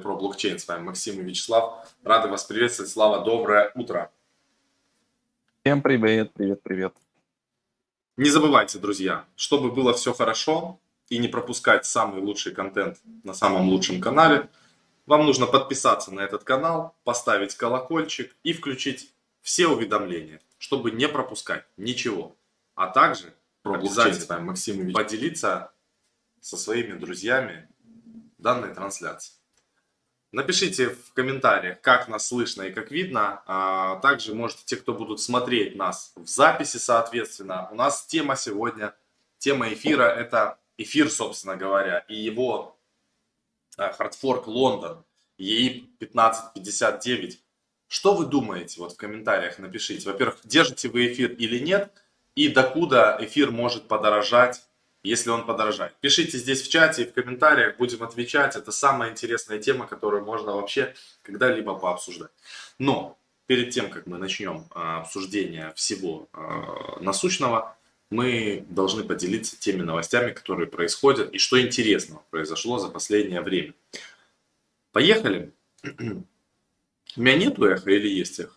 про блокчейн. С вами Максим и Вячеслав. Рады вас приветствовать. Слава, доброе утро. Всем привет, привет, привет. Не забывайте, друзья, чтобы было все хорошо и не пропускать самый лучший контент на самом лучшем канале, вам нужно подписаться на этот канал, поставить колокольчик и включить все уведомления, чтобы не пропускать ничего. А также про обязательно Максим поделиться со своими друзьями данной трансляции. Напишите в комментариях, как нас слышно и как видно. А также можете, те, кто будут смотреть нас в записи, соответственно. У нас тема сегодня, тема эфира, это эфир, собственно говоря, и его хардфорк Лондон, ей 1559. Что вы думаете? Вот в комментариях напишите. Во-первых, держите вы эфир или нет, и докуда эфир может подорожать если он подорожает. Пишите здесь в чате и в комментариях, будем отвечать. Это самая интересная тема, которую можно вообще когда-либо пообсуждать. Но перед тем, как мы начнем а, обсуждение всего а, насущного, мы должны поделиться теми новостями, которые происходят и что интересного произошло за последнее время. Поехали. У меня нету эха или есть эхо?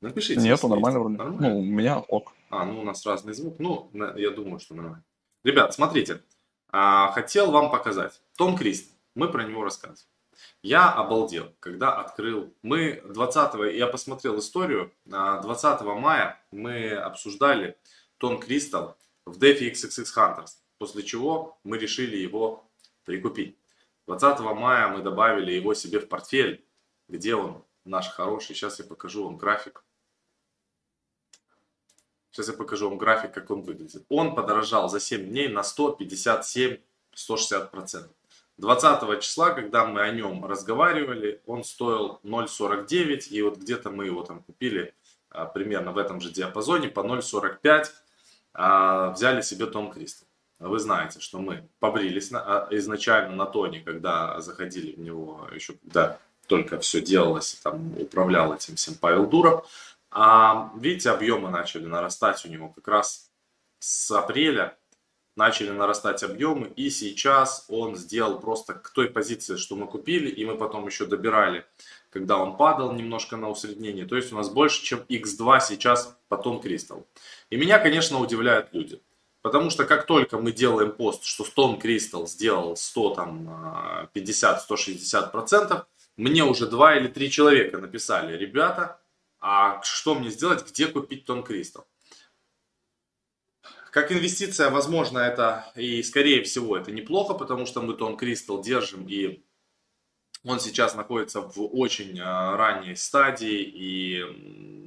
Напишите. Нету, нормально вроде. Ну, у меня ок. А, ну у нас разный звук. Ну, я думаю, что нормально. Ребят, смотрите. А, хотел вам показать. Том Крист. Мы про него рассказывали. Я обалдел, когда открыл. Мы 20 я посмотрел историю. 20 мая мы обсуждали Том Кристал в DeFi XXX Hunters. После чего мы решили его прикупить. 20 мая мы добавили его себе в портфель. Где он? Наш хороший. Сейчас я покажу вам график. Сейчас я покажу вам график, как он выглядит. Он подорожал за 7 дней на 157-160%. 20 числа, когда мы о нем разговаривали, он стоил 0.49, и вот где-то мы его там купили а, примерно в этом же диапазоне по 0.45, а, взяли себе Том Кристал. Вы знаете, что мы побрились на, а, изначально на тоне, когда заходили в него, еще когда только все делалось, там управлял этим всем Павел Дуров. А, видите, объемы начали нарастать у него как раз с апреля начали нарастать объемы, и сейчас он сделал просто к той позиции, что мы купили, и мы потом еще добирали, когда он падал немножко на усреднение. То есть у нас больше, чем X2 сейчас потом Кристалл. И меня, конечно, удивляют люди. Потому что как только мы делаем пост, что Stone Crystal сделал 150-160%, мне уже два или три человека написали, ребята, а что мне сделать, где купить тон кристалл? Как инвестиция, возможно, это и скорее всего это неплохо, потому что мы тон кристалл держим и он сейчас находится в очень а, ранней стадии, и,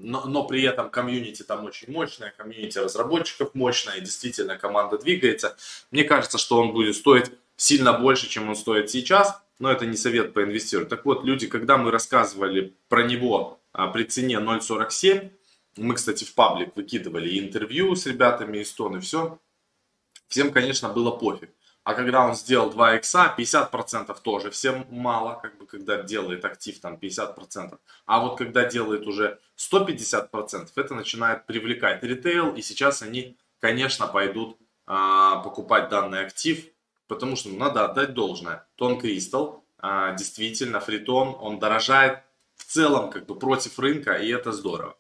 но, но при этом комьюнити там очень мощное, комьюнити разработчиков мощное, и действительно команда двигается. Мне кажется, что он будет стоить сильно больше, чем он стоит сейчас, но это не совет по инвестированию. Так вот, люди, когда мы рассказывали про него при цене 0.47. Мы, кстати, в паблик выкидывали интервью с ребятами из Тон все. Всем, конечно, было пофиг. А когда он сделал 2 икса, 50% тоже всем мало, как бы, когда делает актив там 50%. А вот когда делает уже 150%, это начинает привлекать ритейл. И сейчас они, конечно, пойдут а, покупать данный актив, потому что ну, надо отдать должное. Тон Кристалл, а, действительно, фритон, он дорожает целом как бы против рынка, и это здорово.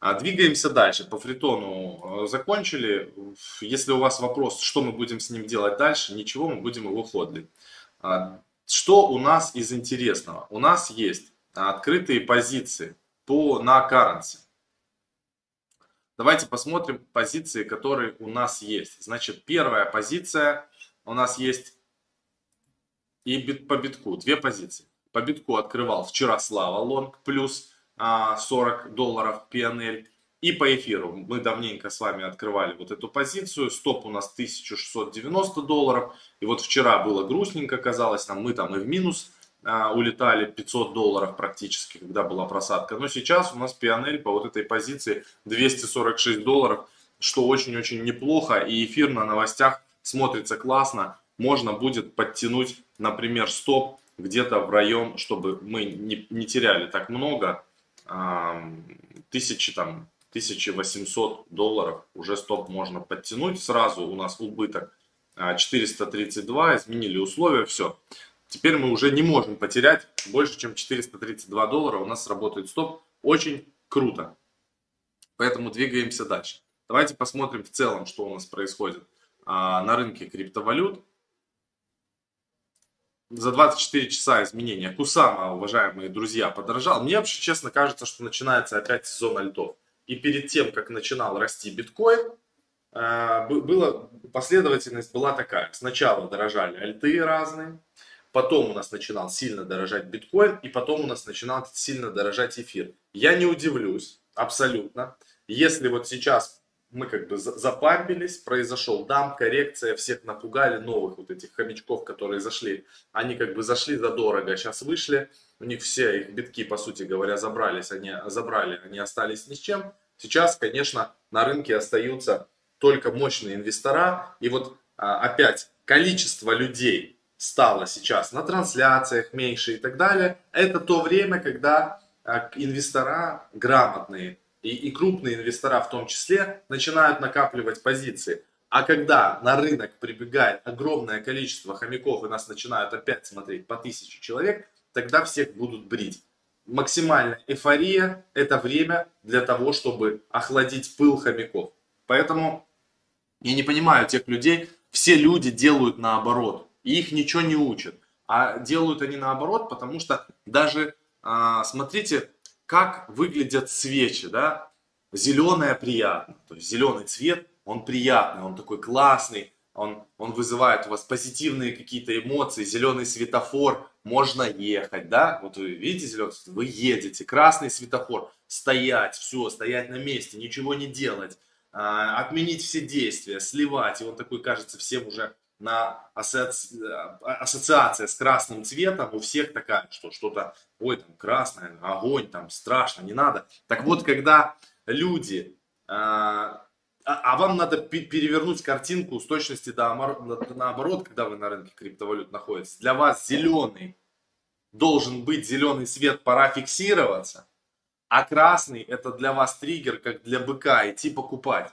А двигаемся дальше. По фритону э, закончили. Если у вас вопрос, что мы будем с ним делать дальше, ничего, мы будем его ходлить. А, что у нас из интересного? У нас есть открытые позиции по, на currency. Давайте посмотрим позиции, которые у нас есть. Значит, первая позиция у нас есть и бит, по битку. Две позиции. По битку открывал вчера Слава Лонг плюс 40 а, долларов PNL. И по эфиру мы давненько с вами открывали вот эту позицию. Стоп у нас 1690 долларов. И вот вчера было грустненько, казалось нам, мы там и в минус а, улетали 500 долларов практически, когда была просадка. Но сейчас у нас PNL по вот этой позиции 246 долларов, что очень-очень неплохо. И эфир на новостях смотрится классно. Можно будет подтянуть, например, стоп где-то в район, чтобы мы не, не теряли так много, тысячи там, 1800 долларов уже стоп можно подтянуть. Сразу у нас убыток 432, а, изменили условия, все. Теперь мы уже не можем потерять больше, чем 432 доллара. У нас работает стоп. Очень круто. Поэтому двигаемся дальше. Давайте посмотрим в целом, что у нас происходит а, на рынке криптовалют. За 24 часа изменения Кусама, уважаемые друзья, подорожал. Мне вообще, честно, кажется, что начинается опять сезон альтов. И перед тем, как начинал расти биткоин, а, было, последовательность была такая. Сначала дорожали альты разные, потом у нас начинал сильно дорожать биткоин, и потом у нас начинал сильно дорожать эфир. Я не удивлюсь, абсолютно, если вот сейчас мы как бы запампились, произошел дам, коррекция, всех напугали, новых вот этих хомячков, которые зашли, они как бы зашли задорого, сейчас вышли, у них все их битки, по сути говоря, забрались, они забрали, они остались ни с чем. Сейчас, конечно, на рынке остаются только мощные инвестора. И вот а, опять количество людей стало сейчас на трансляциях меньше и так далее. Это то время, когда а, инвестора грамотные и, и крупные инвестора в том числе начинают накапливать позиции. А когда на рынок прибегает огромное количество хомяков и нас начинают опять смотреть по тысяче человек, тогда всех будут брить. Максимальная эйфория – это время для того, чтобы охладить пыл хомяков. Поэтому я не понимаю тех людей, все люди делают наоборот, и их ничего не учат. А делают они наоборот, потому что даже, а, смотрите, как выглядят свечи, да? Зеленое приятно, то есть зеленый цвет, он приятный, он такой классный, он, он вызывает у вас позитивные какие-то эмоции, зеленый светофор, можно ехать, да, вот вы видите зеленый светофор, вы едете, красный светофор, стоять, все, стоять на месте, ничего не делать, а, отменить все действия, сливать. И он такой кажется всем уже на ассоци... ассоциация с красным цветом у всех такая, что что-то, ой, там красное, огонь, там страшно, не надо. Так вот, когда люди, а, а, а вам надо перевернуть картинку с точности до наоборот, когда вы на рынке криптовалют находитесь. Для вас зеленый должен быть зеленый свет, пора фиксироваться а красный это для вас триггер, как для быка, идти покупать.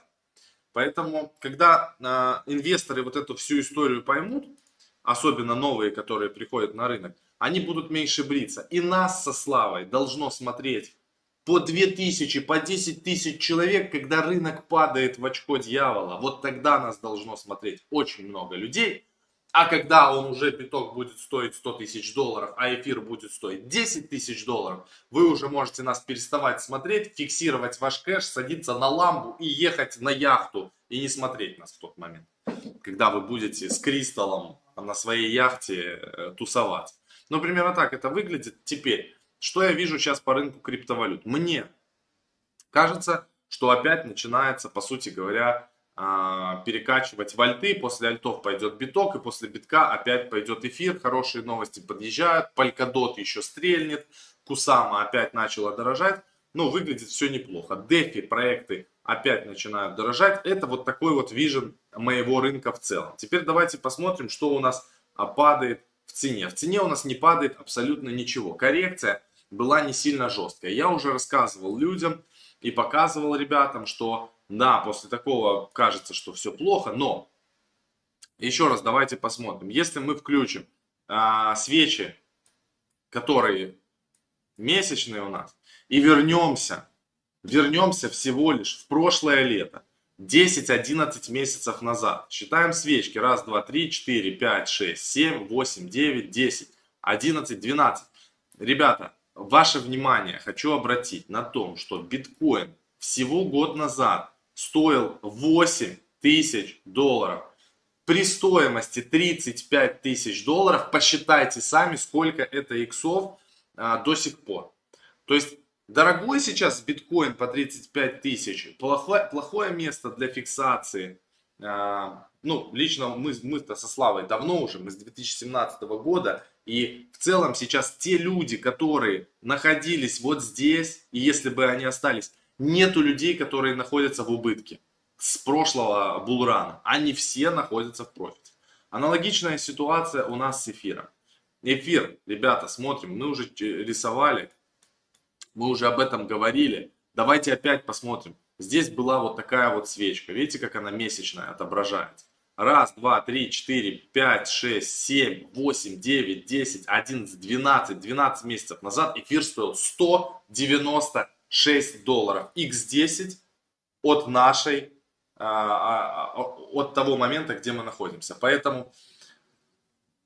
Поэтому, когда э, инвесторы вот эту всю историю поймут, особенно новые, которые приходят на рынок, они будут меньше бриться. И нас со Славой должно смотреть по 2000, по 10 тысяч человек, когда рынок падает в очко дьявола. Вот тогда нас должно смотреть очень много людей. А когда он уже биток будет стоить 100 тысяч долларов, а эфир будет стоить 10 тысяч долларов, вы уже можете нас переставать смотреть, фиксировать ваш кэш, садиться на ламбу и ехать на яхту и не смотреть нас в тот момент, когда вы будете с кристаллом на своей яхте э, тусовать. Ну, примерно так это выглядит. Теперь, что я вижу сейчас по рынку криптовалют? Мне кажется, что опять начинается, по сути говоря, перекачивать в альты, после альтов пойдет биток, и после битка опять пойдет эфир, хорошие новости подъезжают, Polkadot еще стрельнет, Кусама опять начала дорожать, ну, выглядит все неплохо. Дефи проекты опять начинают дорожать, это вот такой вот вижен моего рынка в целом. Теперь давайте посмотрим, что у нас а, падает в цене. В цене у нас не падает абсолютно ничего. Коррекция была не сильно жесткая. Я уже рассказывал людям и показывал ребятам, что да, после такого кажется, что все плохо, но еще раз давайте посмотрим. Если мы включим а, свечи, которые месячные у нас, и вернемся, вернемся всего лишь в прошлое лето, 10-11 месяцев назад. Считаем свечки. Раз, два, три, четыре, пять, шесть, семь, восемь, девять, десять, одиннадцать, двенадцать. Ребята, ваше внимание хочу обратить на том, что биткоин всего год назад стоил 8 тысяч долларов. При стоимости 35 тысяч долларов посчитайте сами, сколько это иксов а, до сих пор. То есть дорогой сейчас биткоин по 35 тысяч, плохое, плохое место для фиксации. А, ну, лично мы, мы-то со Славой давно уже, мы с 2017 года, и в целом сейчас те люди, которые находились вот здесь, и если бы они остались, нету людей, которые находятся в убытке с прошлого булрана. Они все находятся в профите. Аналогичная ситуация у нас с эфиром. Эфир, ребята, смотрим, мы уже рисовали, мы уже об этом говорили. Давайте опять посмотрим. Здесь была вот такая вот свечка. Видите, как она месячная отображается. Раз, два, три, четыре, пять, шесть, семь, восемь, девять, десять, одиннадцать, двенадцать, двенадцать месяцев назад эфир стоил 196 долларов. X10 от нашей, а, а, от того момента, где мы находимся. Поэтому,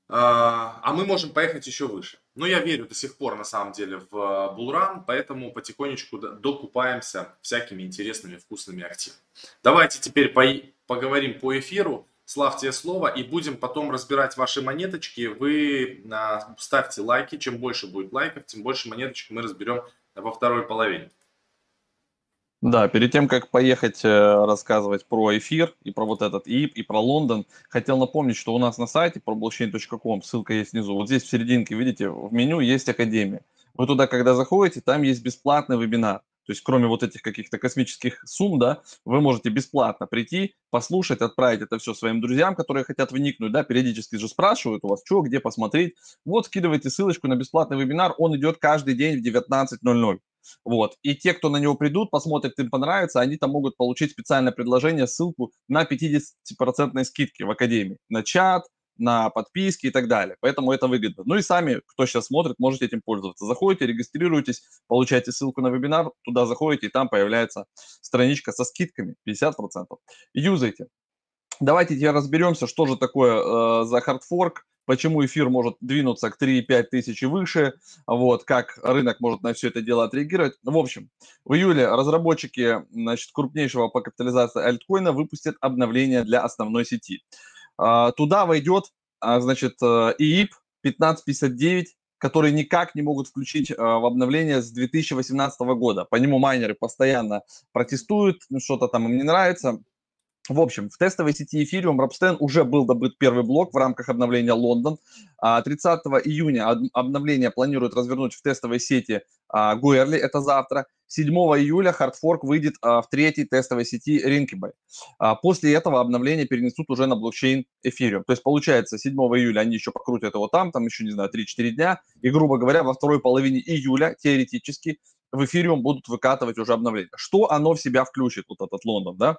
а, а мы можем поехать еще выше. Но я верю до сих пор, на самом деле, в Булран, поэтому потихонечку докупаемся всякими интересными, вкусными активами. Давайте теперь по поговорим по эфиру. Слав тебе слово, и будем потом разбирать ваши монеточки. Вы а, ставьте лайки, чем больше будет лайков, тем больше монеточек мы разберем во второй половине. Да, перед тем, как поехать э, рассказывать про эфир и про вот этот ИП, и про Лондон, хотел напомнить, что у нас на сайте про blockchain.com, ссылка есть внизу, вот здесь в серединке, видите, в меню есть Академия. Вы туда, когда заходите, там есть бесплатный вебинар. То есть кроме вот этих каких-то космических сумм, да, вы можете бесплатно прийти, послушать, отправить это все своим друзьям, которые хотят вникнуть, да, периодически же спрашивают у вас, что, где посмотреть. Вот, скидывайте ссылочку на бесплатный вебинар, он идет каждый день в 19.00. Вот. И те, кто на него придут, посмотрят, им понравится, они там могут получить специальное предложение, ссылку на 50% скидки в Академии. На чат, на подписки и так далее. Поэтому это выгодно. Ну и сами, кто сейчас смотрит, можете этим пользоваться. Заходите, регистрируйтесь, получаете ссылку на вебинар, туда заходите, и там появляется страничка со скидками 50%. Юзайте. Давайте теперь разберемся, что же такое э, за хардфорк, почему эфир может двинуться к 3-5 тысяч и выше, вот, как рынок может на все это дело отреагировать. В общем, в июле разработчики значит, крупнейшего по капитализации альткоина выпустят обновление для основной сети. А, туда войдет, а, значит, э, ИИП 1559, который никак не могут включить э, в обновление с 2018 года. По нему майнеры постоянно протестуют, ну, что-то там им не нравится. В общем, в тестовой сети Ethereum Робстен уже был добыт первый блок в рамках обновления Лондон. 30 а, июня обновление планируют развернуть в тестовой сети Гуэрли, это завтра. 7 июля хардфорк выйдет а, в третьей тестовой сети Rinkeby. После этого обновление перенесут уже на блокчейн Ethereum. То есть, получается, 7 июля они еще покрутят его там, там еще, не знаю, 3-4 дня. И, грубо говоря, во второй половине июля, теоретически, в Ethereum будут выкатывать уже обновление. Что оно в себя включит, вот этот Лондон, да?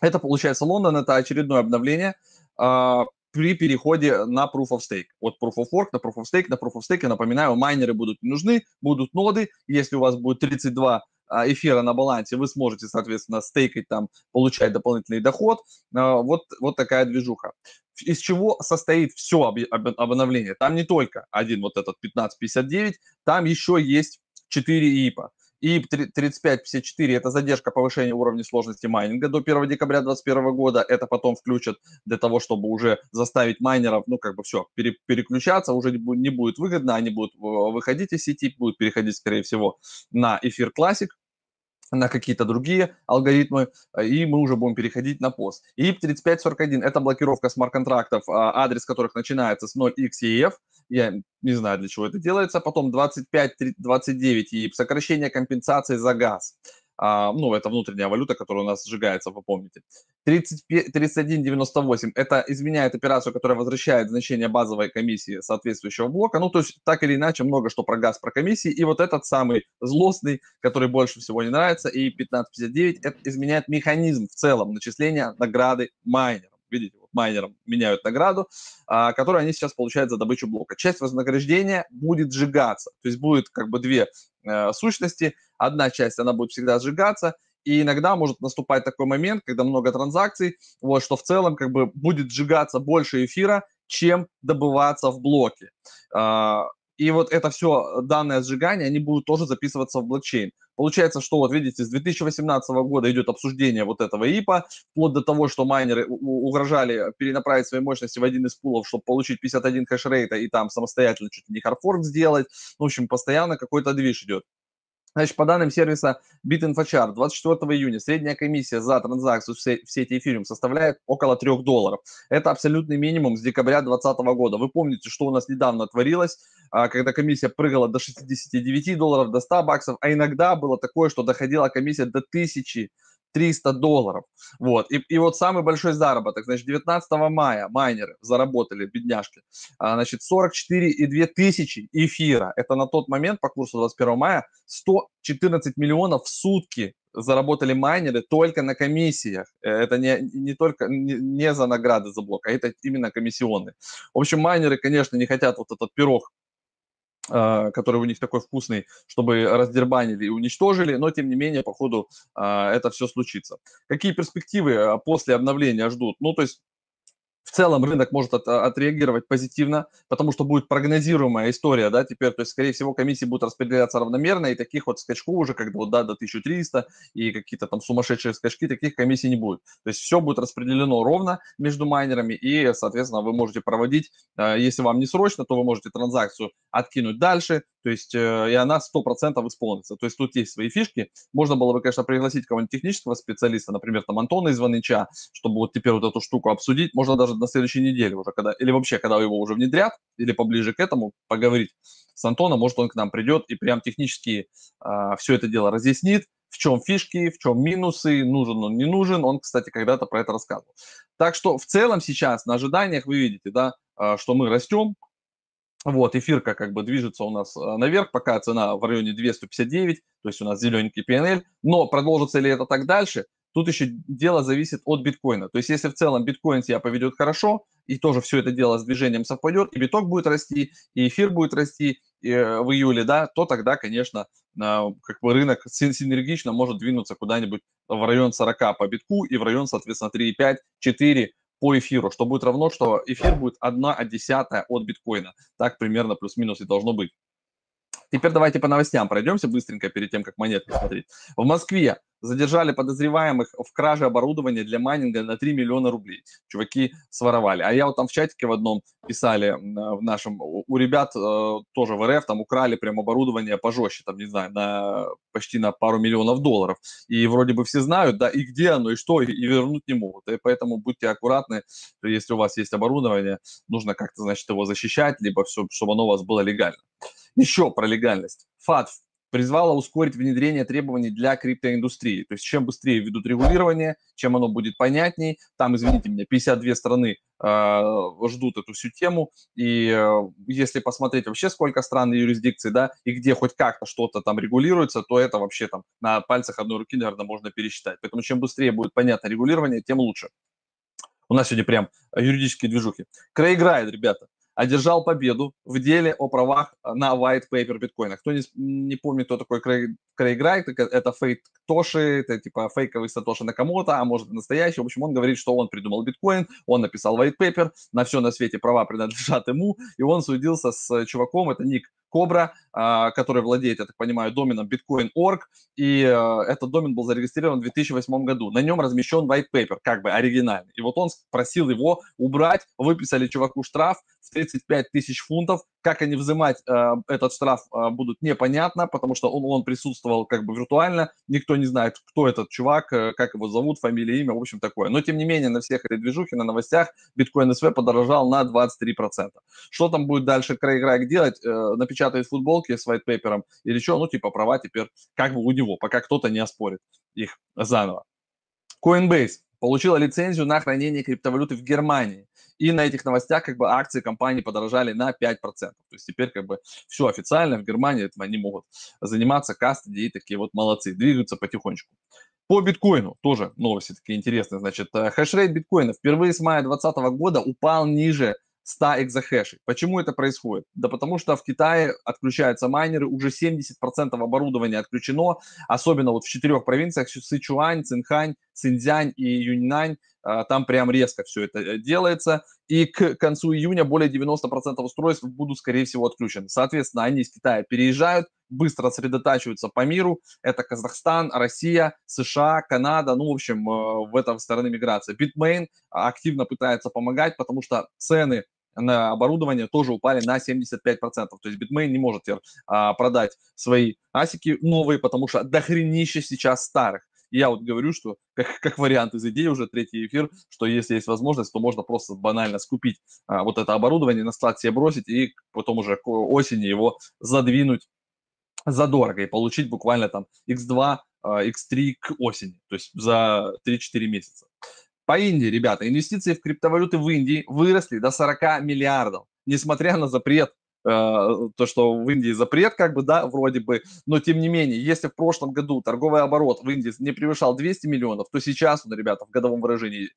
Это, получается, Лондон, это очередное обновление э, при переходе на Proof of Stake. Вот Proof of Work на Proof of Stake, на Proof of Stake, напоминаю, майнеры будут не нужны, будут ноды. Если у вас будет 32 а, эфира на балансе, вы сможете, соответственно, стейкать там, получать дополнительный доход. А, вот, вот такая движуха. Из чего состоит все об, об, обновление? Там не только один вот этот 1559, там еще есть 4 ИПа. И 3554 – это задержка повышения уровня сложности майнинга до 1 декабря 2021 года. Это потом включат для того, чтобы уже заставить майнеров, ну, как бы все, пере, переключаться, уже не будет выгодно, они будут выходить из сети, будут переходить, скорее всего, на эфир Classic, на какие-то другие алгоритмы, и мы уже будем переходить на пост. И 3541 – это блокировка смарт-контрактов, а, адрес которых начинается с 0xEF, я не знаю, для чего это делается. Потом 25-29 и сокращение компенсации за газ. А, ну, это внутренняя валюта, которая у нас сжигается, вы помните. 31,98 – это изменяет операцию, которая возвращает значение базовой комиссии соответствующего блока. Ну, то есть, так или иначе, много что про газ, про комиссии. И вот этот самый злостный, который больше всего не нравится, и 15,59 – это изменяет механизм в целом начисления награды майнерам. Видите, вот майнерам меняют награду, а, которую они сейчас получают за добычу блока. Часть вознаграждения будет сжигаться. То есть будет как бы две э, сущности. Одна часть, она будет всегда сжигаться, и иногда может наступать такой момент, когда много транзакций, вот, что в целом как бы будет сжигаться больше эфира, чем добываться в блоке. А, и вот это все данное сжигание, они будут тоже записываться в блокчейн. Получается, что вот видите, с 2018 года идет обсуждение вот этого ИПа, вплоть до того, что майнеры угрожали перенаправить свои мощности в один из пулов, чтобы получить 51 хэшрейта и там самостоятельно ли не хардфорк сделать. В общем, постоянно какой-то движ идет. Значит, по данным сервиса BitInfoChart, 24 июня средняя комиссия за транзакцию в сети Ethereum составляет около 3 долларов. Это абсолютный минимум с декабря 2020 года. Вы помните, что у нас недавно творилось, а, когда комиссия прыгала до 69 долларов, до 100 баксов, а иногда было такое, что доходила комиссия до 1000 300 долларов. Вот. И, и вот самый большой заработок, значит, 19 мая майнеры заработали, бедняжки, а, значит, 44,2 тысячи эфира. Это на тот момент по курсу 21 мая 114 миллионов в сутки заработали майнеры только на комиссиях. Э, это не, не только не, не за награды за блок, а это именно комиссионные. В общем, майнеры, конечно, не хотят вот этот пирог который у них такой вкусный, чтобы раздербанили и уничтожили, но тем не менее, по ходу а, это все случится. Какие перспективы а, после обновления ждут? Ну, то есть в целом рынок может от, отреагировать позитивно, потому что будет прогнозируемая история, да, теперь, то есть, скорее всего, комиссии будут распределяться равномерно, и таких вот скачков уже, когда вот, да, до 1300 и какие-то там сумасшедшие скачки, таких комиссий не будет. То есть все будет распределено ровно между майнерами, и, соответственно, вы можете проводить, э, если вам не срочно, то вы можете транзакцию откинуть дальше, то есть э, и она 100% исполнится. То есть тут есть свои фишки. Можно было бы, конечно, пригласить кого-нибудь технического специалиста, например, там Антона из Ваныча, чтобы вот теперь вот эту штуку обсудить. Можно даже на следующей неделе уже, когда, или вообще, когда его уже внедрят, или поближе к этому, поговорить с Антоном, может, он к нам придет и прям технически а, все это дело разъяснит, в чем фишки, в чем минусы, нужен он, не нужен. Он, кстати, когда-то про это рассказывал. Так что в целом сейчас на ожиданиях вы видите, да, а, что мы растем, вот, эфирка как бы движется у нас а, наверх, пока цена в районе 259, то есть у нас зелененький PNL, но продолжится ли это так дальше, Тут еще дело зависит от биткоина. То есть если в целом биткоин себя поведет хорошо, и тоже все это дело с движением совпадет, и биток будет расти, и эфир будет расти э, в июле, да, то тогда, конечно, как бы рынок синергично может двинуться куда-нибудь в район 40 по битку и в район, соответственно, 3,5-4 по эфиру, что будет равно, что эфир будет 1 десятая от биткоина. Так примерно плюс-минус и должно быть. Теперь давайте по новостям пройдемся быстренько перед тем, как монетки смотреть. В Москве задержали подозреваемых в краже оборудования для майнинга на 3 миллиона рублей. Чуваки своровали. А я вот там в чатике в одном писали в нашем, у ребят э, тоже в РФ там украли прям оборудование пожестче, там, не знаю, на, почти на пару миллионов долларов. И вроде бы все знают, да, и где оно, и что, и вернуть не могут. И поэтому будьте аккуратны, если у вас есть оборудование, нужно как-то, значит, его защищать, либо все, чтобы оно у вас было легально. Еще про легальность. ФАТФ призвала ускорить внедрение требований для криптоиндустрии. То есть чем быстрее ведут регулирование, чем оно будет понятней. Там, извините меня, 52 страны э, ждут эту всю тему. И э, если посмотреть вообще, сколько стран и юрисдикций, да, и где хоть как-то что-то там регулируется, то это вообще там на пальцах одной руки, наверное, можно пересчитать. Поэтому чем быстрее будет понятно регулирование, тем лучше. У нас сегодня прям юридические движухи. Крейг Райд, ребята одержал победу в деле о правах на white paper биткоина. Кто не, не помнит, кто такой Крейг, Крейг Райт, это фейк Тоши, это типа фейковый Сатоши Накамото, а может и настоящий. В общем, он говорит, что он придумал биткоин, он написал white paper, на все на свете права принадлежат ему, и он судился с чуваком, это ник Кобра, а, который владеет, я так понимаю, доменом Bitcoin.org, и э, этот домен был зарегистрирован в 2008 году. На нем размещен white paper, как бы оригинальный. И вот он просил его убрать, выписали чуваку штраф 35 тысяч фунтов. Как они взимать э, этот штраф э, будут непонятно, потому что он, он присутствовал как бы виртуально, никто не знает, кто этот чувак, как его зовут, фамилия, имя, в общем, такое. Но, тем не менее, на всех этой движухе, на новостях, биткоин СВ подорожал на 23%. Что там будет дальше Крейг Райк делать? Напечатает футболки, с white или что, ну, типа, права теперь как бы у него, пока кто-то не оспорит их заново. Coinbase получила лицензию на хранение криптовалюты в Германии. И на этих новостях как бы акции компании подорожали на 5%. То есть теперь как бы все официально в Германии этим они могут заниматься, кастеди и такие вот молодцы, двигаются потихонечку. По биткоину тоже новости такие интересные. Значит, э, хешрейт биткоина впервые с мая 2020 года упал ниже 100 экзахешей. Почему это происходит? Да потому что в Китае отключаются майнеры, уже 70% оборудования отключено, особенно вот в четырех провинциях Сычуань, Цинхань, Цинцзянь и Юньнань, а, там прям резко все это э, делается, и к концу июня более 90% устройств будут, скорее всего, отключены. Соответственно, они из Китая переезжают, быстро сосредотачиваются по миру. Это Казахстан, Россия, США, Канада, ну, в общем, э, в этом стороны миграции. Bitmain активно пытается помогать, потому что цены на оборудование тоже упали на 75%. То есть Bitmain не может теперь а, продать свои асики новые, потому что дохренище сейчас старых. Я вот говорю, что как, как вариант из идеи уже третий эфир, что если есть возможность, то можно просто банально скупить а, вот это оборудование, на склад себе бросить и потом уже к осени его задвинуть задорого и получить буквально там X2, X3 а, к осени, то есть за 3-4 месяца. По Индии, ребята, инвестиции в криптовалюты в Индии выросли до 40 миллиардов, несмотря на запрет то, что в Индии запрет, как бы, да, вроде бы, но тем не менее, если в прошлом году торговый оборот в Индии не превышал 200 миллионов, то сейчас он, ребята, в годовом выражении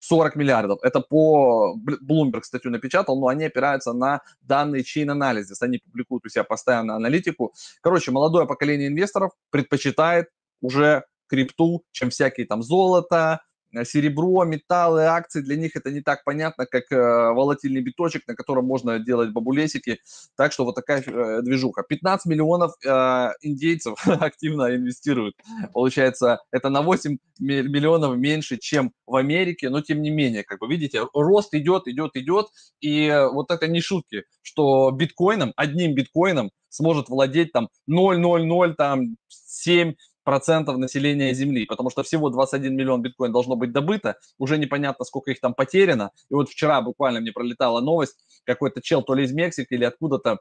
40 миллиардов. Это по Bloomberg статью напечатал, но они опираются на данные Chain Analysis. Они публикуют у себя постоянно аналитику. Короче, молодое поколение инвесторов предпочитает уже крипту, чем всякие там золото, Э, серебро, металлы, акции, для них это не так понятно, как э, волатильный биточек, на котором можно делать бабулесики. Так что вот такая э, движуха. 15 миллионов э, индейцев активно инвестируют. Получается, это на 8 миллионов меньше, чем в Америке, но тем не менее, как бы видите, рост идет, идет, идет. И вот это не шутки, что биткоином, одним биткоином сможет владеть там 0,00, там 7 процентов населения Земли, потому что всего 21 миллион биткоин должно быть добыто, уже непонятно, сколько их там потеряно. И вот вчера буквально мне пролетала новость, какой-то чел то ли из Мексики или откуда-то,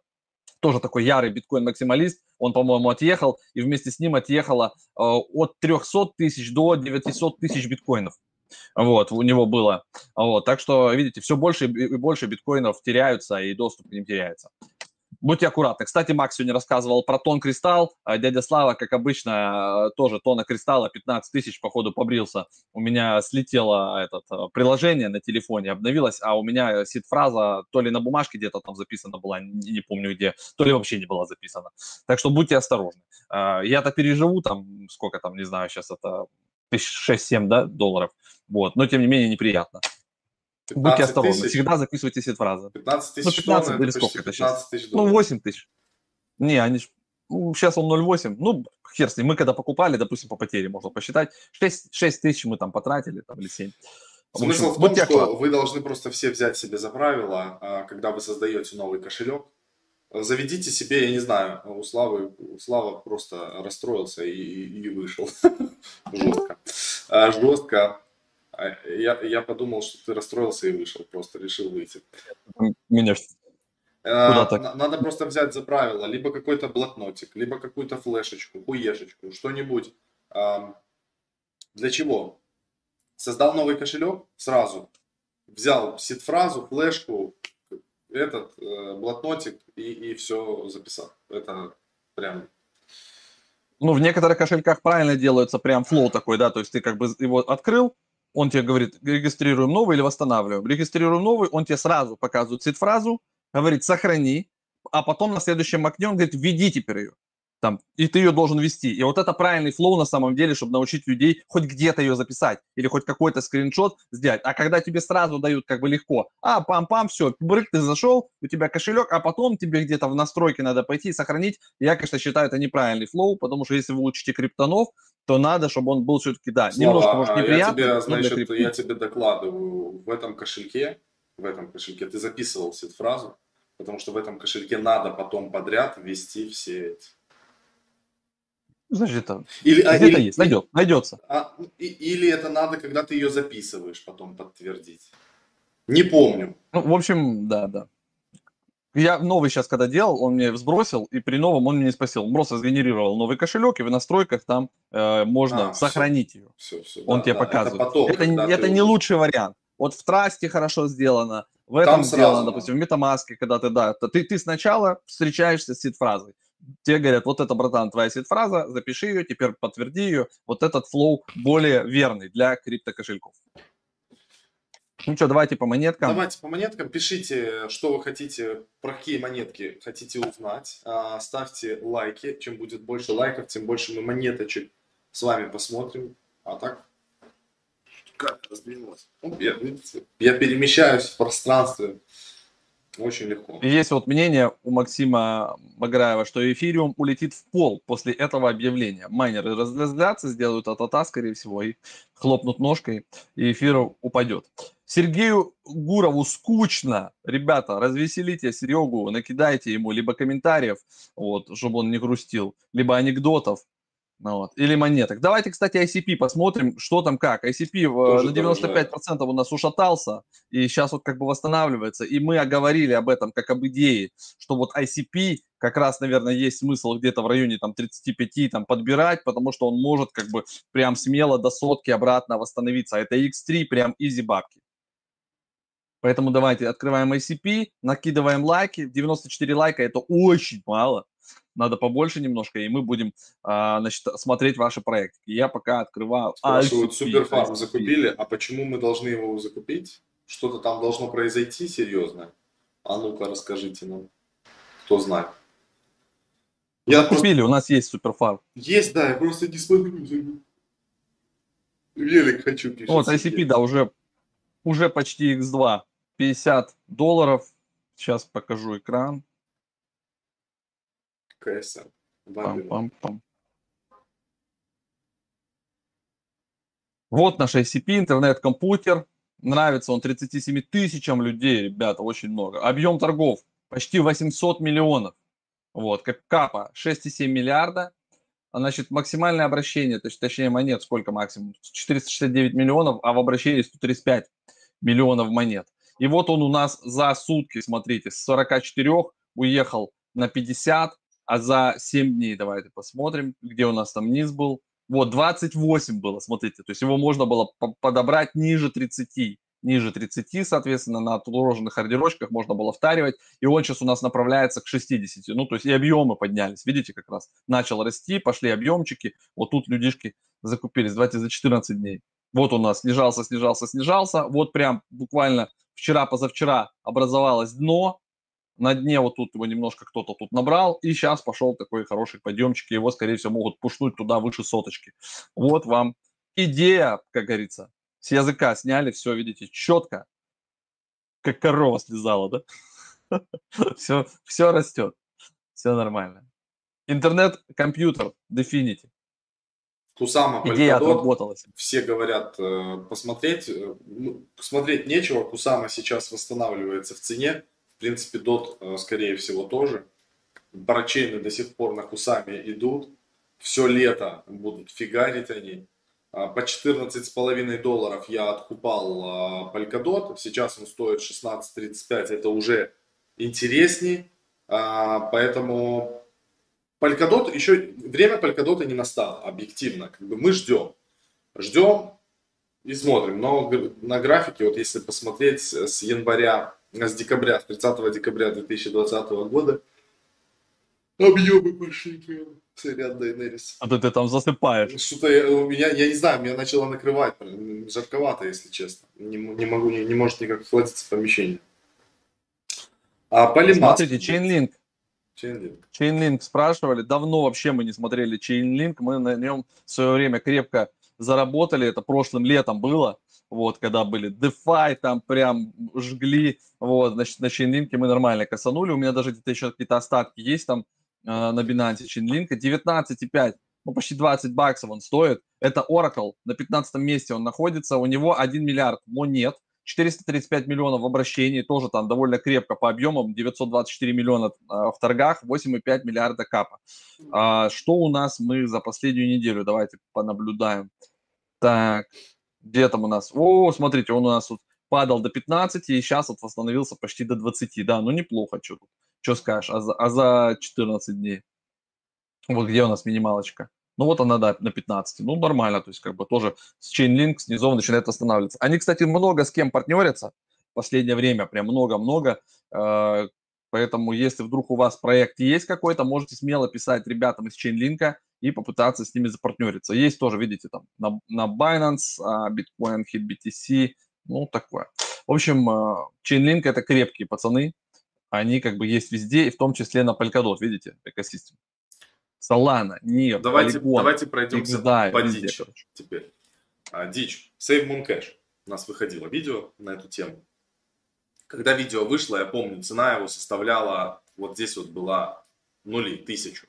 тоже такой ярый биткоин-максималист, он, по-моему, отъехал, и вместе с ним отъехало э, от 300 тысяч до 900 тысяч биткоинов. Вот, у него было. Вот, так что, видите, все больше и больше биткоинов теряются, и доступ к ним теряется будьте аккуратны. Кстати, Макс сегодня рассказывал про тон кристалл. А дядя Слава, как обычно, тоже тона кристалла 15 тысяч, походу, побрился. У меня слетело это э, приложение на телефоне, обновилось, а у меня сид-фраза то ли на бумажке где-то там записана была, не, не помню где, то ли вообще не была записана. Так что будьте осторожны. А, я-то переживу там, сколько там, не знаю, сейчас это 6-7 да, долларов. Вот, но тем не менее неприятно. Будьте осторожны, всегда записывайте фразы. 15 тысяч ну, 15 или сколько это сейчас? Ну, 8 тысяч. Не, они ну, сейчас он 0,8. Ну, хер с ним. Мы когда покупали, допустим, по потере можно посчитать, 6, 6 тысяч мы там потратили, там, или 7. Смысл в, том, что вы должны просто все взять себе за правило, а, когда вы создаете новый кошелек, заведите себе, я не знаю, у Славы, у Слава просто расстроился и, и вышел. Жестко. А, Жестко. А, я, я подумал, что ты расстроился и вышел, просто решил выйти. Меня а, Куда так? Надо просто взять за правило либо какой-то блокнотик, либо какую-то флешечку, хуешечку, что-нибудь. Для чего? Создал новый кошелек сразу, взял seed-фразу, флешку, этот э, блокнотик и, и все записал. Это прям ну, в некоторых кошельках правильно делается прям flow такой, да, то есть ты как бы его открыл, он тебе говорит, регистрируем новый или восстанавливаем. Регистрируем новый, он тебе сразу показывает seed-фразу, говорит, сохрани, а потом на следующем окне он говорит, введи теперь ее там, и ты ее должен ввести. И вот это правильный flow на самом деле, чтобы научить людей хоть где-то ее записать или хоть какой-то скриншот сделать. А когда тебе сразу дают как бы легко, а, пам-пам, все, брык, ты зашел, у тебя кошелек, а потом тебе где-то в настройки надо пойти и сохранить. Я, конечно, считаю, это неправильный flow, потому что если вы учите криптонов, то надо, чтобы он был все-таки, да, Слава, немножко, может, неприятно. Я тебе, значит, я тебе докладываю, в этом кошельке, в этом кошельке ты записывал фразу, потому что в этом кошельке надо потом подряд ввести все эти Значит, это или, а, где-то есть, найдет, найдется. А, или это надо, когда ты ее записываешь, потом подтвердить. Не помню. Ну, в общем, да, да. Я новый сейчас когда делал, он мне сбросил, и при новом он мне не спросил. Он просто сгенерировал новый кошелек, и в настройках там э, можно а, сохранить все, ее. Все, все, он да, тебе да, показывает. Это, потом, это, это ты... не лучший вариант. Вот в Трасте хорошо сделано, в этом там сделано, сразу, допустим, в Metamask, когда ты, да, ты, ты сначала встречаешься с сид-фразой тебе говорят, вот это, братан, твоя сид-фраза, запиши ее, теперь подтверди ее. Вот этот флоу более верный для криптокошельков. Ну что, давайте по монеткам. Давайте по монеткам. Пишите, что вы хотите, про какие монетки хотите узнать. А, ставьте лайки. Чем будет больше лайков, тем больше мы монеточек с вами посмотрим. А так, как это сдвинулось? Ну, я, я перемещаюсь в пространстве. Очень легко. Есть вот мнение у Максима Баграева, что эфириум улетит в пол после этого объявления. Майнеры разлезлятся, сделают атата, скорее всего, и хлопнут ножкой, и эфир упадет. Сергею Гурову скучно. Ребята, развеселите Серегу, накидайте ему либо комментариев, вот, чтобы он не грустил, либо анекдотов, ну, вот. Или монеток. Давайте, кстати, ICP посмотрим, что там как. ICP э, Тоже на 95% дорожает. у нас ушатался, и сейчас вот как бы восстанавливается. И мы оговорили об этом как об идее, что вот ICP как раз, наверное, есть смысл где-то в районе там 35 там подбирать, потому что он может как бы прям смело до сотки обратно восстановиться. А это X3 прям изи бабки. Поэтому давайте открываем ICP, накидываем лайки. 94 лайка это очень мало. Надо побольше немножко, и мы будем а, значит, смотреть ваши проекты. Я пока открываю... Спрашивают, суперфарм закупили, а почему мы должны его закупить? Что-то там должно произойти серьезно? А ну-ка расскажите нам, кто знает. Я Купили, просто... у нас есть суперфарм. Есть, да, я просто не смотрю. Велик хочу пишет. Вот, ICP, да, уже, уже почти X2. 50 долларов. Сейчас покажу экран. КСН. Пам-пам-пам. Вот наш ICP, интернет-компьютер. Нравится он 37 тысячам людей, ребята, очень много. Объем торгов почти 800 миллионов. Вот, капа 6,7 миллиарда. Значит, максимальное обращение, то есть, точнее, монет сколько максимум? 469 миллионов, а в обращении 135 миллионов монет. И вот он у нас за сутки, смотрите, с 44 уехал на 50, а за 7 дней, давайте посмотрим, где у нас там низ был. Вот, 28 было, смотрите, то есть его можно было подобрать ниже 30 ниже 30, соответственно, на отложенных ордерочках можно было втаривать, и он сейчас у нас направляется к 60, ну, то есть и объемы поднялись, видите, как раз начал расти, пошли объемчики, вот тут людишки закупились, давайте за 14 дней. Вот у нас снижался, снижался, снижался, вот прям буквально вчера-позавчера образовалось дно, на дне вот тут его немножко кто-то тут набрал, и сейчас пошел такой хороший подъемчик, его, скорее всего, могут пушнуть туда выше соточки. Вот вам идея, как говорится, с языка сняли, все, видите, четко, как корова слезала, да? Все, все растет, все нормально. Интернет-компьютер, Definity. Кусама, Идея отработалась. Все говорят э, посмотреть. Э, ну, смотреть нечего. Кусама сейчас восстанавливается в цене. В принципе, дот, э, скорее всего, тоже. Парачейны до сих пор на Кусаме идут. Все лето будут фигарить они. А, по 14,5 долларов я откупал Polkadot, сейчас он стоит 16.35, это уже интересней, а, поэтому Polkadot еще, время Polkadot не настало, объективно, как бы мы ждем, ждем и смотрим, но на графике, вот если посмотреть с января, с декабря, с 30 декабря 2020 года, объемы пошли прямо. Сорян, Дайнерис. А то ты там засыпаешь. Что-то я, у меня, я не знаю, меня начало накрывать. Жарковато, если честно. Не, не могу, не, не может никак охладиться помещение. А Полимас. Смотрите, Chainlink. Chainlink. Chainlink спрашивали. Давно вообще мы не смотрели Chainlink. Мы на нем в свое время крепко заработали. Это прошлым летом было. Вот, когда были DeFi, там прям жгли. Вот, значит, на Chainlink мы нормально косанули. У меня даже где-то еще какие-то остатки есть там Э, на Binance Chainlink, 19,5, ну почти 20 баксов он стоит. Это Oracle, на 15 месте он находится, у него 1 миллиард монет, 435 миллионов в обращении, тоже там довольно крепко по объемам, 924 миллиона э, в торгах, 8,5 миллиарда капа. А, что у нас мы за последнюю неделю? Давайте понаблюдаем. Так, где там у нас? О, смотрите, он у нас тут падал до 15 и сейчас вот восстановился почти до 20. Да, ну неплохо, что тут. Что скажешь? А за, а за 14 дней? Вот где у нас минималочка? Ну вот она, да, на 15. Ну, нормально, то есть как бы тоже с Chainlink снизу начинает восстанавливаться. Они, кстати, много с кем партнерятся в последнее время, прям много-много. Э, поэтому если вдруг у вас проект есть какой-то, можете смело писать ребятам из Chainlink и попытаться с ними запартнериться. Есть тоже, видите, там на, на Binance, а, Bitcoin, HitBTC, ну, такое. В общем, э, Chainlink это крепкие пацаны, они как бы есть везде, и в том числе на Polkadot, видите, экосистем. Solana, NIR, давайте, Polygon, давайте пройдемся XDAI, по везде, дичь короче. теперь. А, дичь. Save Moon Cash. У нас выходило видео на эту тему. Когда видео вышло, я помню, цена его составляла, вот здесь вот была нули, тысячу.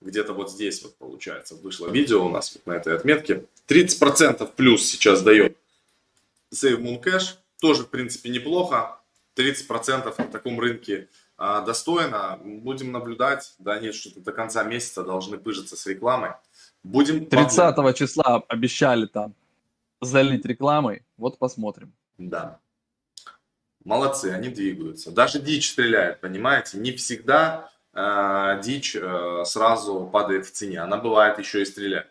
Где-то вот здесь вот получается вышло видео у нас вот на этой отметке. 30% плюс сейчас дает Save Moon Cash. Тоже, в принципе, неплохо. 30% на таком рынке достойно. Будем наблюдать. Да, нет, что-то до конца месяца должны пыжиться с рекламой. Будем 30 помнить. числа обещали там залить рекламой. Вот посмотрим. Да. Молодцы, они двигаются. Даже дичь стреляет, понимаете? Не всегда э, дичь э, сразу падает в цене. Она бывает еще и стреляет.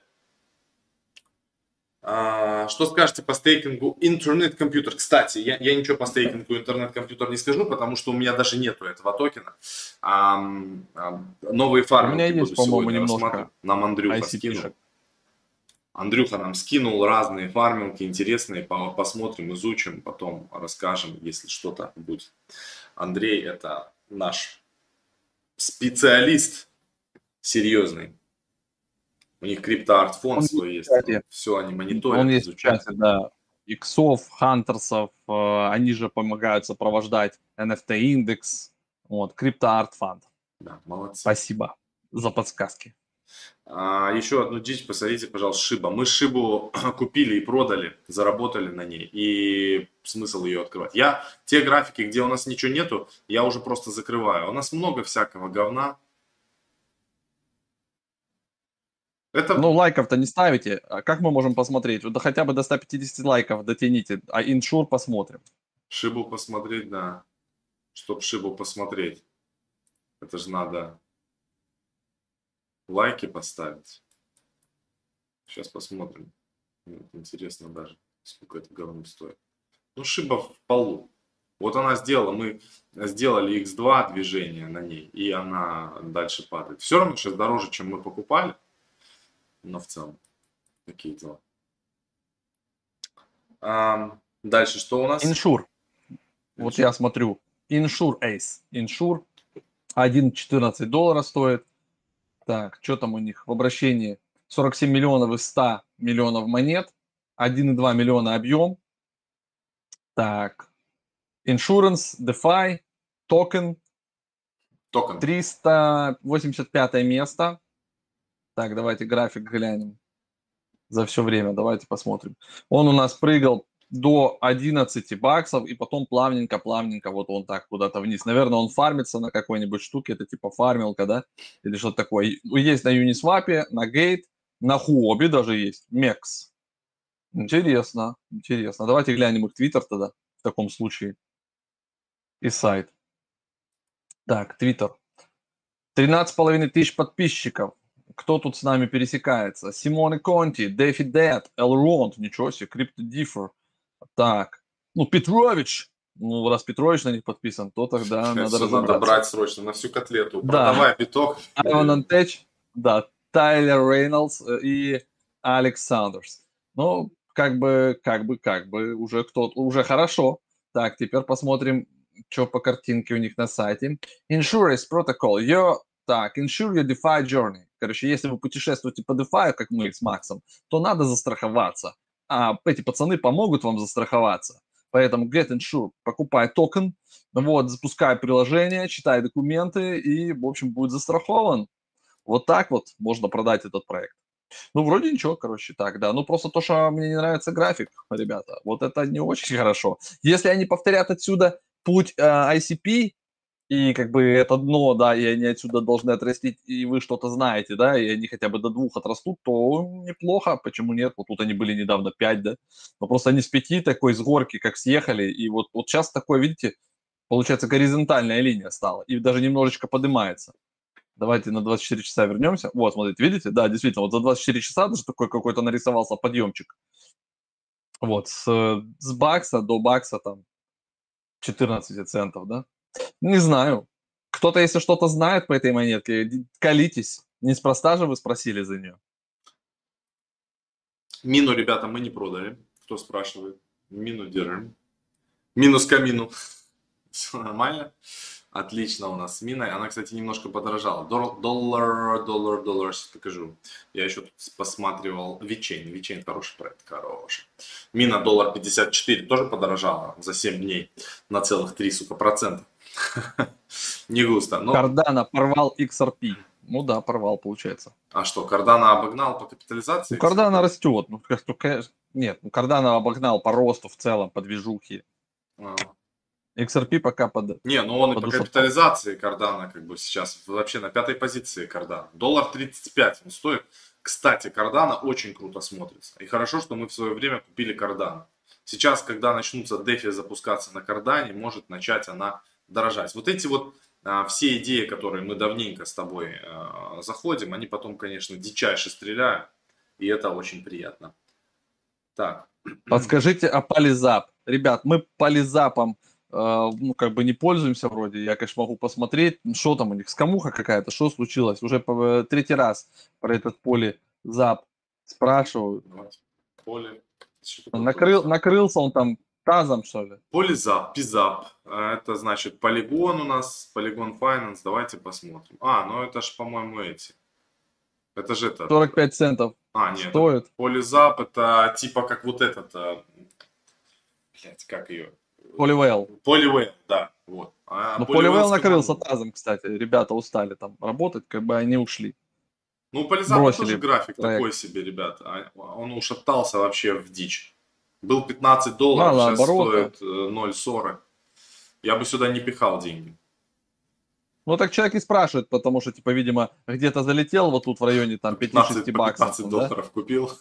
А, что скажете по стейкингу интернет-компьютер? Кстати, я, я ничего по стейкингу интернет-компьютер не скажу, потому что у меня даже нету этого токена. А, а, новые фармы У меня есть, по-моему, немножко Нам Андрюха скинул. Андрюха нам скинул разные фарминги интересные, по- посмотрим, изучим, потом расскажем, если что-то будет. Андрей это наш специалист серьезный. У них криптоарт фонд Он свой есть. кстати, Все они мониторят, Он есть изучают. чате, да. Иксов, Хантерсов, э, они же помогают сопровождать NFT индекс, вот, Fund. Да, молодцы. Спасибо за подсказки. А, еще одну дичь посмотрите, пожалуйста, Шиба. Мы Шибу купили и продали, заработали на ней, и смысл ее открывать. Я те графики, где у нас ничего нету, я уже просто закрываю. У нас много всякого говна. Это Ну, лайков-то не ставите. А как мы можем посмотреть? Вот хотя бы до 150 лайков дотяните, а иншур посмотрим. Шибу посмотреть, да. Чтоб Шибу посмотреть. Это же надо лайки поставить. Сейчас посмотрим. Интересно даже, сколько это говно стоит. Ну, Шиба в полу. Вот она сделала, мы сделали X2 движение на ней, и она дальше падает. Все равно сейчас дороже, чем мы покупали, но в целом такие дела. Ам, дальше что у нас? Иншур. Вот я смотрю. Иншур Ace. Иншур 1,14 доллара стоит. Так, что там у них в обращении? 47 миллионов из 100 миллионов монет. 1,2 миллиона объем. Так. Insurance, DeFi, токен, Токен. 385 место. Так, давайте график глянем за все время. Давайте посмотрим. Он у нас прыгал до 11 баксов и потом плавненько-плавненько вот он так куда-то вниз. Наверное, он фармится на какой-нибудь штуке, это типа фармилка, да? Или что-то такое. Есть на Uniswap, на Gate, на Huobi даже есть, Mex. Интересно, интересно. Давайте глянем их твиттер тогда в таком случае. И сайт. Так, твиттер. 13,5 тысяч подписчиков. Кто тут с нами пересекается? Симоне Конти, Дэфи Дэд, Элронд, ничего себе, CryptoDiffer. Так, ну, Петрович. Ну, раз Петрович на них подписан, то тогда надо Всё надо разобраться. брать срочно на всю котлету. Да. Продавай биток. Айван Антеч, да, Тайлер Рейнольдс э, и Алекс Сандерс. Ну, как бы, как бы, как бы, уже кто-то, уже хорошо. Так, теперь посмотрим, что по картинке у них на сайте. Insurance Protocol. Your, так, Insure Your DeFi Journey. Короче, если вы путешествуете по DeFi, как мы с Максом, то надо застраховаться. А эти пацаны помогут вам застраховаться. Поэтому Get Insure, покупай токен, вот, запускай приложение, читай документы и, в общем, будет застрахован. Вот так вот можно продать этот проект. Ну, вроде ничего, короче, так, да. Ну, просто то, что мне не нравится график, ребята, вот это не очень хорошо. Если они повторят отсюда путь э, ICP, и как бы это дно, да, и они отсюда должны отрастить, и вы что-то знаете, да, и они хотя бы до двух отрастут, то неплохо, почему нет? Вот тут они были недавно 5, да, но просто они с 5 такой с горки как съехали, и вот, вот сейчас такое, видите, получается горизонтальная линия стала, и даже немножечко поднимается. Давайте на 24 часа вернемся. Вот, смотрите, видите? Да, действительно, вот за 24 часа даже такой какой-то нарисовался подъемчик. Вот, с, с бакса до бакса там 14 центов, да? Не знаю. Кто-то, если что-то знает по этой монетке, колитесь. Неспроста же вы спросили за нее. Мину, ребята, мы не продали. Кто спрашивает? Мину держим. Минус камину. Все нормально. Отлично у нас с миной. Она, кстати, немножко подорожала. Дол- Доллар, доллар, доллар, сейчас покажу. Я еще тут посматривал Вичейн. Вичейн хороший проект, хороший. Мина доллар 54 тоже подорожала за 7 дней на целых 3, сука, процента. Не густо. Но, Кардана порвал XRP. Ну да, порвал, получается. а что, Кардана обогнал по капитализации? Ну, Кардана растет. Ну, ну, конечно, нет, ну, Кардана обогнал по росту в целом, по движухе. А. XRP пока под... Не, ну он и по капитализации Кардана как бы сейчас вообще на пятой позиции Кардана. Доллар 35 он стоит. Кстати, Кардана очень круто смотрится. И хорошо, что мы в свое время купили Кардана. Сейчас, когда начнутся дефи запускаться на Кардане, может начать она дорожать. Вот эти вот а, все идеи, которые мы давненько с тобой а, заходим, они потом, конечно, дичайше стреляют. И это очень приятно. Так, Подскажите о Полизап. Ребят, мы Полизапом э, ну, как бы не пользуемся вроде. Я, конечно, могу посмотреть, что там у них, скамуха какая-то, что случилось. Уже по, э, третий раз про этот Полизап спрашиваю. Поле. Накрыл, накрылся он там тазом, что ли? Полизап, Пизап. А, Это значит полигон у нас, полигон Finance. Давайте посмотрим. А, ну это ж, по-моему, эти. Это же это. 45 центов А, нет. стоит. Полизап это типа как вот этот. а, Блять, как ее? Поливейл. Поливейл, да. Вот. А Polyvale Поливейл накрылся тазом, кстати. Ребята устали там работать, как бы они ушли. Ну, Полизап бросили тоже график проект. такой себе, ребят. А, Он ушатался вообще в дичь. Был 15 долларов, Мало сейчас оборота. стоит э, 0,40. Я бы сюда не пихал деньги. Ну, так человек и спрашивает, потому что, типа, видимо, где-то залетел вот тут в районе там 5-6 по баксов. 15 да? долларов купил.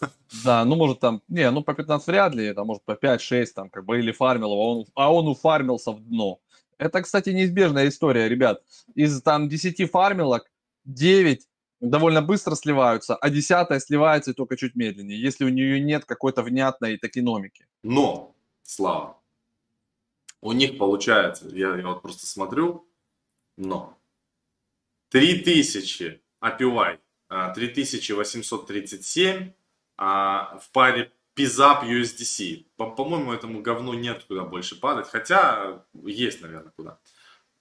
Да, ну, может, там, не, ну, по 15 вряд ли, там, может, по 5-6, там, как бы, или фармил а он, а он уфармился в дно. Это, кстати, неизбежная история, ребят. Из, там, 10 фармилок 9 довольно быстро сливаются, а 10 сливается только чуть медленнее, если у нее нет какой-то внятной токеномики. Но, Слава, у них получается, я, я вот просто смотрю, но 3000 APY, а, 3837 а, в паре PIZAP USDC. По- По-моему, этому говну нет куда больше падать, хотя есть, наверное, куда.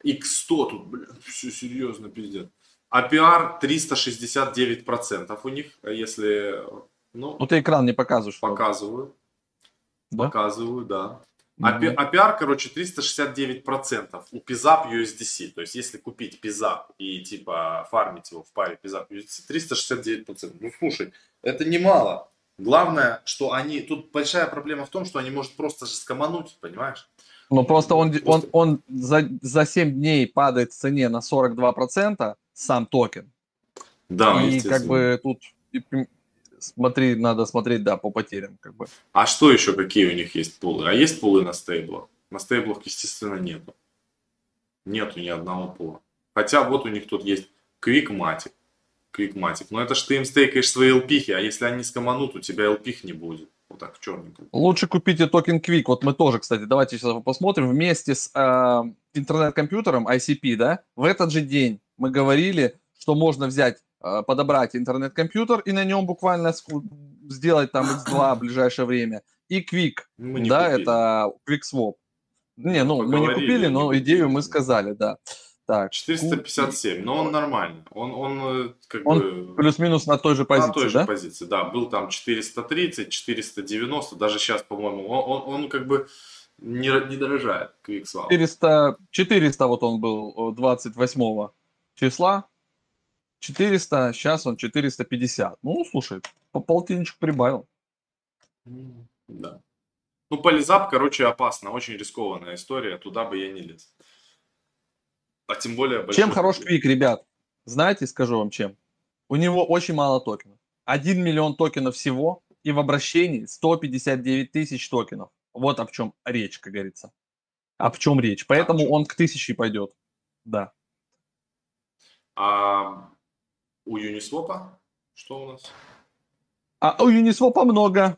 X100 тут, блин, все серьезно, пиздец. APR 369% у них, а если, ну, Ну, ты экран не показываешь. показываю. Да? Показываю, да. API, APR, короче, 369% у PIZAP USDC. То есть, если купить PIZAP и, типа, фармить его в паре PIZAP USDC, 369%. Ну, слушай, это немало. Главное, что они... Тут большая проблема в том, что они, может, просто же скомануть, понимаешь? Ну, просто он, он, Просто- он за, за 7 дней падает в цене на 42%, сам токен. Да, и как бы тут смотри, надо смотреть, да, по потерям. Как бы. А что еще, какие у них есть пулы? А есть пулы на стейблах? На стейблах, естественно, нету. Нету ни одного пула. Хотя вот у них тут есть Quickmatic. Quickmatic. Но это ж ты им стейкаешь свои лпихи, а если они скоманут, у тебя лпих не будет. Вот так, в черненьком. Лучше купите токен Quick. Вот мы тоже, кстати, давайте сейчас посмотрим. Вместе с э, интернет-компьютером ICP, да, в этот же день мы говорили, что можно взять, подобрать интернет-компьютер и на нем буквально сделать там X2 в ближайшее время. И Quick, Мы да, купили. это QuickSwap. Не, ну, мы не купили, не но купили, идею мы сказали, да. Так, 457, но он нормальный. Он, он э, как Он бы... плюс-минус на той же позиции, на той же да? позиции, да. Был там 430, 490, даже сейчас, по-моему, он, он, он как бы не, не дорожает QuickSwap. 400, 400 вот он был э, 28 числа, 400, сейчас он 450. Ну, слушай, по полтинничку прибавил. Да. Ну, полизап, короче, опасно, очень рискованная история, туда бы я не лез. А тем более... Чем хорош. Квик, ребят? Знаете, скажу вам чем. У него очень мало токенов. 1 миллион токенов всего, и в обращении 159 тысяч токенов. Вот о чем речь, как говорится. О чем речь. Поэтому чё? он к тысяче пойдет. Да. А у Uniswap что у нас? А у Uniswap много.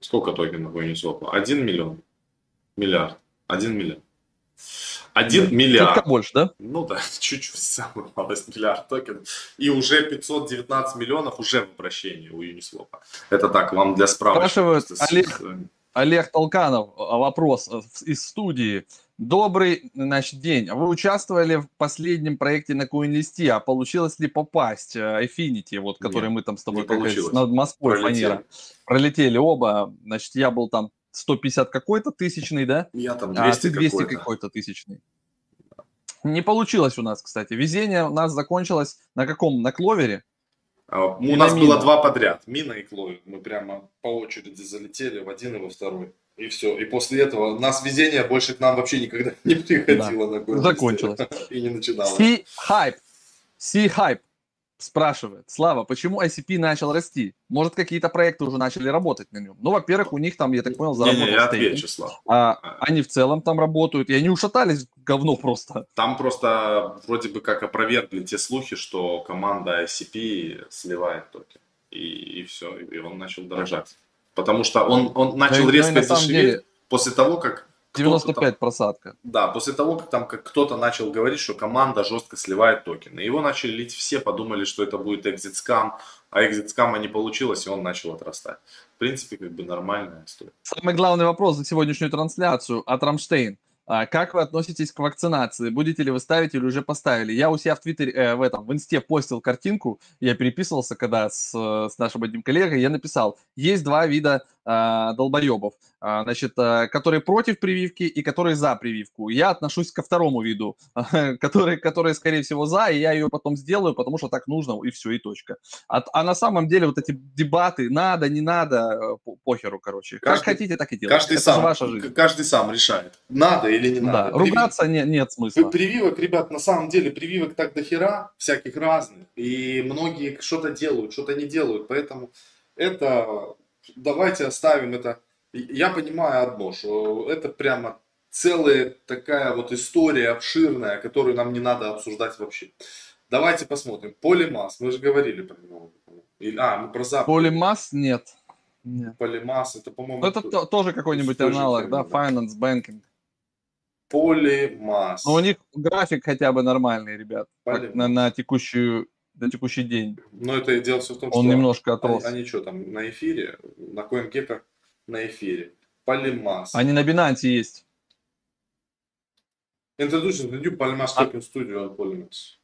Сколько токенов у Uniswap? Один миллион. Миллиард. Один миллиард. Один миллиард. Чутка больше, да? Ну да, чуть-чуть, самую малость, миллиард токенов. И уже 519 миллионов уже в обращении у Uniswap. Это так, вам для справочки. Спрашивают, Олег, с- Олег Толканов, а, вопрос э, из студии. Добрый, значит, день. Вы участвовали в последнем проекте на CoinList, а получилось ли попасть э, Affinity, вот, который Нет, мы там с тобой как над Москвой Пролетели. фанера пролетели оба. Значит, я был там 150 какой-то тысячный, да? Я там А 200 ты 200 какой-то. какой-то тысячный. Не получилось у нас, кстати. Везение у нас закончилось на каком? На кловере? А, У нас на было Мина. два подряд. Mina и Clover. Мы прямо по очереди залетели в один и во второй. И все. И после этого нас везение больше к нам вообще никогда не приходило на CoinList. Закончилось. И не начиналось. Си-хайп. Си-хайп спрашивает. Слава, почему ICP начал расти? Может, какие-то проекты уже начали работать на нем? Ну, во-первых, у них там, я так понял, Не, заработал не, я стейкинг. отвечу, Слав. А они в целом там работают, и они ушатались в говно просто. Там просто вроде бы как опровергли те слухи, что команда ICP сливает токен. И, и все, и он начал дорожать. Потому что он, он начал Ну ну резко дешеветь деле после того, как 95 просадка. да, после того, как там как кто-то начал говорить, что команда жестко сливает токены. Его начали лить все, подумали, что это будет экзит скам, а экзит скама не получилось, и он начал отрастать. В принципе, как бы нормальная история. Самый главный вопрос за сегодняшнюю трансляцию от Рамштейн. А, Как вы относитесь к вакцинации? Будете ли вы ставить или уже поставили? Я у себя в Твиттере, э, в этом, в Инсте постил картинку, я переписывался когда с, э, с нашим одним коллегой, я написал, есть два вида а, долбоебов, а, значит, а, которые против прививки и которые за прививку. Я отношусь ко второму виду, которые, которые, скорее всего, за, и я ее потом сделаю, потому что так нужно, и все, и точка. А, а на самом деле вот эти дебаты, надо, не надо, э, по- похеру, короче. как Каждый- хотите, так и делайте. Каждый Это сам, ваша жизнь. каждый сам решает, надо или не Да, надо. Приви- ругаться не- нет смысла. При- Прививок, ребят, на самом деле прививок так до хера, всяких разных. И многие что-то делают, что-то не делают. Поэтому это, давайте оставим это. Я понимаю одно, что это прямо целая такая вот история обширная, которую нам не надо обсуждать вообще. Давайте посмотрим. Полимас, мы же говорили про него. Или- А, мы про запад. Полимасс нет. Нет. Полимас, это, по-моему, это то- тоже какой-нибудь аналог, да, finance, banking. Полимас. Но у них график хотя бы нормальный, ребят, Полимас. на, на текущую на текущий день. Но это дело все в том, Он что немножко они, отрос. они что там, на эфире? На CoinGecko на эфире. Полимас. Они на Binance есть. Introducing the new Polymass А- Token Studio on Polymass.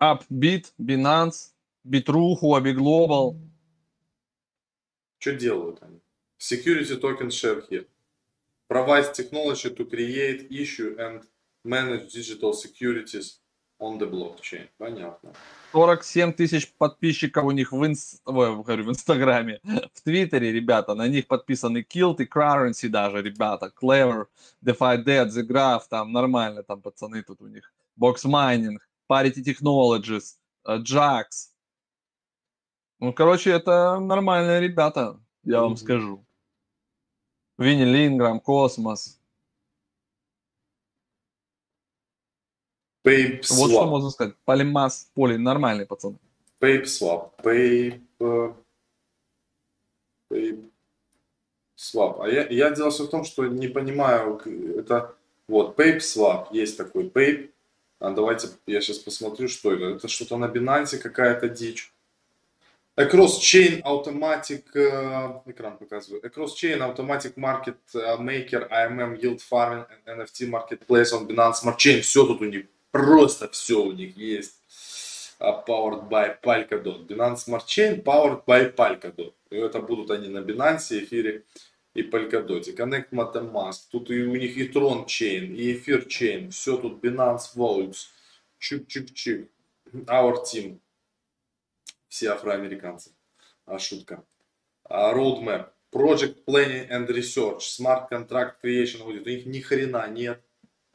Upbit, Binance, Bitrue, Huobi Global. Что делают они? Security token share here. Provides technology to create, issue and manage digital securities on the blockchain. Понятно. 47 тысяч подписчиков у них в, инс... Ой, говорю, в Инстаграме. В Твиттере, ребята, на них подписаны Kilt и Currency даже, ребята. Clever, DeFi Dead, The Graph, там нормально, там пацаны тут у них. Box Mining, Parity Technologies, э, Jax. Ну, короче, это нормальные ребята, я вам Мгм. скажу. Винни Линграм, Космос. PapeSwap. Вот что можно сказать. Полимас, Поли, нормальные пацаны. PapeSwap. Pape... PapeSwap. А я, я дело все в том, что не понимаю, это вот PapeSwap, есть такой Pape. А давайте я сейчас посмотрю, что это. Это что-то на Binance какая-то дичь. Across Chain Automatic, э, экран показываю, Across Chain Automatic Market э, Maker, AMM, Yield Farming, NFT Marketplace on Binance Smart Chain, все тут у них, просто все у них есть. А, Powered by Polkadot. Binance Smart Chain powered by Polkadot. И это будут они на Binance, эфире и Polkadot. Connect MetaMask. Тут и у них и Tron Chain, и Эфир Chain. Все тут Binance Vaults. Чик-чик-чик. Our Team. Все афроамериканцы. А, шутка. А, Roadmap. Project Planning and Research. Smart Contract Creation. Audit. У них ни хрена нет.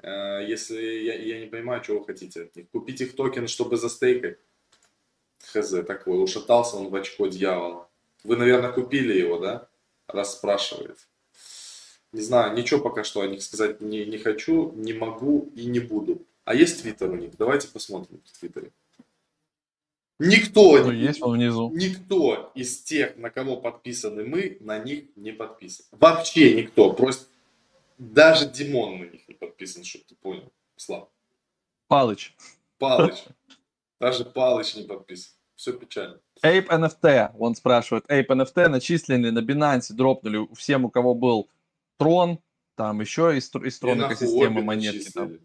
Э, Если я, я не понимаю, что вы хотите от них. Купить их токены, чтобы застейкать. Хз, такой. Ушатался он в очко дьявола. Вы, наверное, купили его, да? Раз спрашивает. Не знаю, ничего пока что о них сказать не, не хочу, не могу и не буду. А есть твиттер у них? Давайте посмотрим в твиттере. Никто, Ну, есть он внизу. никто из тех, на кого подписаны мы, на них не подписан. Вообще никто. Просто даже Димон на них не подписан, чтобы ты понял. Слав. Палыч. Палыч. Даже Палыч не подписан. Все печально. Ape NFT, он спрашивает, Ape NFT начислены на Binance, дропнули всем, у кого был Трон, там еще из, из И Трон экосистемы монетки. Там.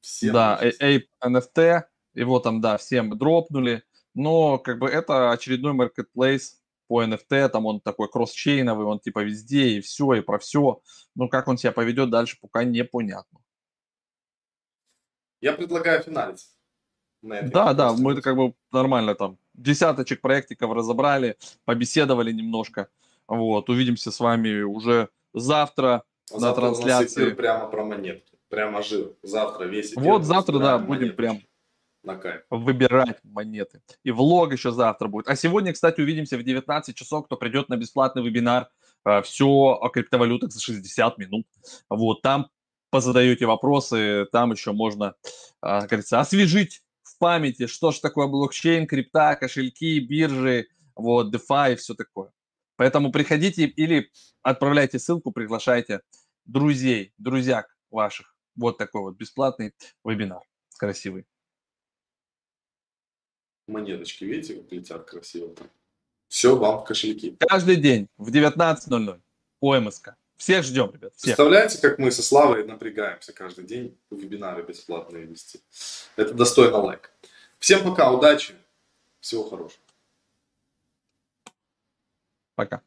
Всем Да, э, начислили. Ape NFT, его там, да, всем дропнули, но как бы это очередной marketplace по NFT, там он такой кросс-чейновый, он типа везде и все, и про все. Ну, как он себя поведет дальше, пока непонятно. Я предлагаю финалить. на этой Да, да, мы это как бы нормально там десяточек проектиков разобрали, побеседовали немножко. Вот, увидимся с вами уже завтра. А на завтра у нас трансляции. прямо про монетки. Прямо жир. Завтра весь. Вот завтра, да, будем монетки. прям На кайф. выбирать монеты. И влог еще завтра будет. А сегодня, кстати, увидимся в 19 часов, кто придет на бесплатный вебинар. Все о криптовалютах за 60 минут. Вот, там позадаете вопросы, там еще можно, а, как говорится, освежить в памяти, что же такое блокчейн, крипта, кошельки, биржи, вот, DeFi и все такое. Поэтому приходите или отправляйте ссылку, приглашайте друзей, друзья ваших. Вот такой вот бесплатный вебинар красивый. Монеточки, видите, как летят красиво? Все вам в кошельки. Каждый день в 19.00 по МСК. Всех ждем, ребят. Всех. Представляете, как мы со Славой напрягаемся каждый день вебинары бесплатные вести. Это достойно лайк. Всем пока, удачи, всего хорошего. Пока.